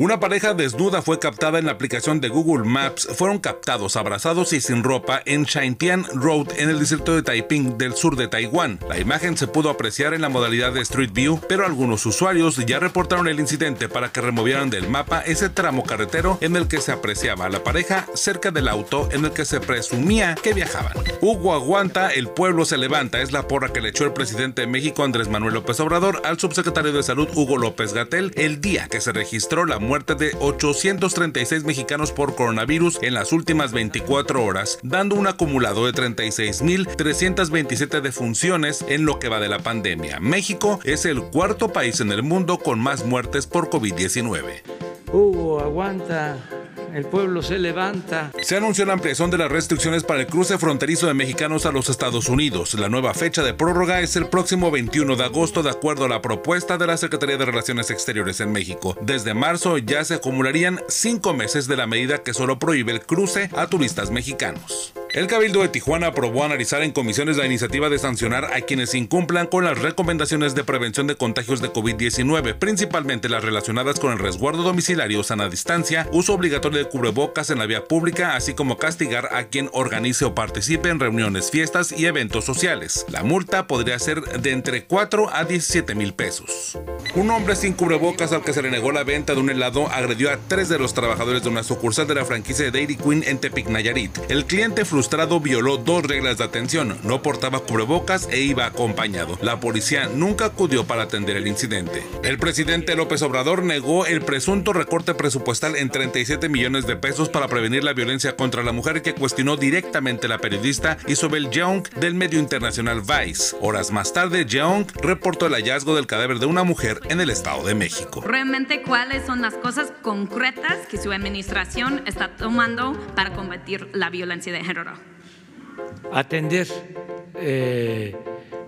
Una pareja desnuda fue captada en la aplicación de Google Maps. Fueron captados abrazados y sin ropa en Shantian Road en el distrito de Taiping del sur de Taiwán. La imagen se pudo apreciar en la modalidad de Street View, pero algunos usuarios ya reportaron el incidente para que removieran del mapa ese tramo carretero en el que se apreciaba a la pareja cerca del auto en el que se presumía que viajaban. Hugo aguanta, el pueblo se levanta, es la porra que le echó el presidente de México Andrés Manuel López Obrador al subsecretario de Salud Hugo López Gatel el día que se registró la muerte de 836 mexicanos por coronavirus en las últimas 24 horas, dando un acumulado de 36.327 defunciones en lo que va de la pandemia. México es el cuarto país en el mundo con más muertes por COVID-19. Hugo, aguanta el pueblo se levanta. Se anunció la ampliación de las restricciones para el cruce fronterizo de mexicanos a los Estados Unidos. La nueva fecha de prórroga es el próximo 21 de agosto de acuerdo a la propuesta de la Secretaría de Relaciones Exteriores en México. Desde marzo ya se acumularían cinco meses de la medida que solo prohíbe el cruce a turistas mexicanos. El Cabildo de Tijuana aprobó analizar en comisiones la iniciativa de sancionar a quienes incumplan con las recomendaciones de prevención de contagios de COVID-19, principalmente las relacionadas con el resguardo domiciliario, sana distancia, uso obligatorio de cubrebocas en la vía pública, así como castigar a quien organice o participe en reuniones, fiestas y eventos sociales. La multa podría ser de entre 4 a 17 mil pesos. Un hombre sin cubrebocas al que se le negó la venta de un helado agredió a tres de los trabajadores de una sucursal de la franquicia de Dairy Queen en Tepic, Nayarit. El cliente violó dos reglas de atención, no portaba cubrebocas e iba acompañado. La policía nunca acudió para atender el incidente. El presidente López Obrador negó el presunto recorte presupuestal en 37 millones de pesos para prevenir la violencia contra la mujer que cuestionó directamente la periodista Isabel Young del medio internacional Vice. Horas más tarde, Young reportó el hallazgo del cadáver de una mujer en el Estado de México. Realmente, ¿cuáles son las cosas concretas que su administración está tomando para combatir la violencia de género? Atender eh,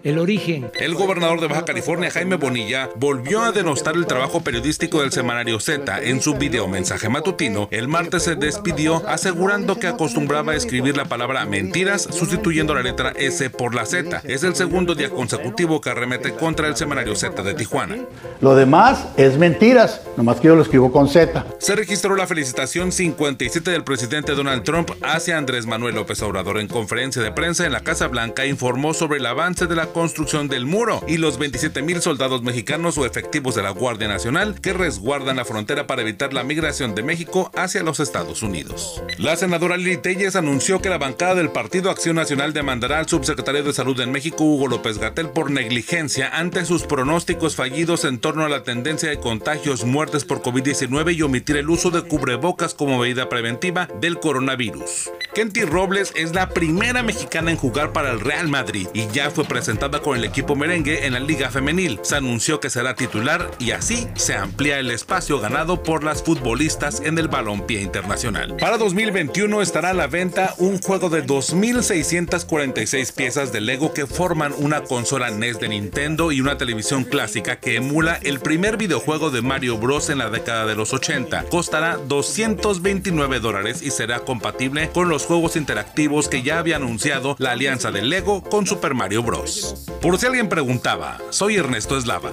el origen. El gobernador de Baja California, Jaime Bonilla, volvió a denostar el trabajo periodístico del semanario Z. En su video mensaje matutino, el martes se despidió asegurando que acostumbraba a escribir la palabra mentiras sustituyendo la letra S por la Z. Es el segundo día consecutivo que arremete contra el semanario Z de Tijuana. Lo demás es mentiras, nomás que yo lo escribo con Z. Se registró la felicitación 57 del presidente Donald Trump hacia Andrés Manuel López Obrador en conferencia de prensa en la Casa Blanca informó sobre el avance de la construcción del muro y los 27 mil soldados mexicanos o efectivos de la Guardia Nacional que resguardan la frontera para evitar la migración de México hacia los Estados Unidos. La senadora Lili Telles anunció que la bancada del Partido Acción Nacional demandará al subsecretario de Salud en México, Hugo López Gatel, por negligencia ante sus pronósticos fallidos en torno a la tendencia de contagios, muertes por COVID-19 y omitir el uso de cubrebocas como medida preventiva del coronavirus. Kenty Robles es la primera mexicana en jugar para el Real Madrid y ya fue presentada con el equipo merengue en la Liga Femenil. Se anunció que será titular y así se amplía el espacio ganado por las futbolistas en el balompié internacional. Para 2021 estará a la venta un juego de 2.646 piezas de Lego que forman una consola NES de Nintendo y una televisión clásica que emula el primer videojuego de Mario Bros. en la década de los 80. Costará 229 dólares y será compatible con los juegos interactivos que ya había anunciado la alianza de Lego con Super Mario Bros. Por si alguien preguntaba, soy Ernesto Eslava.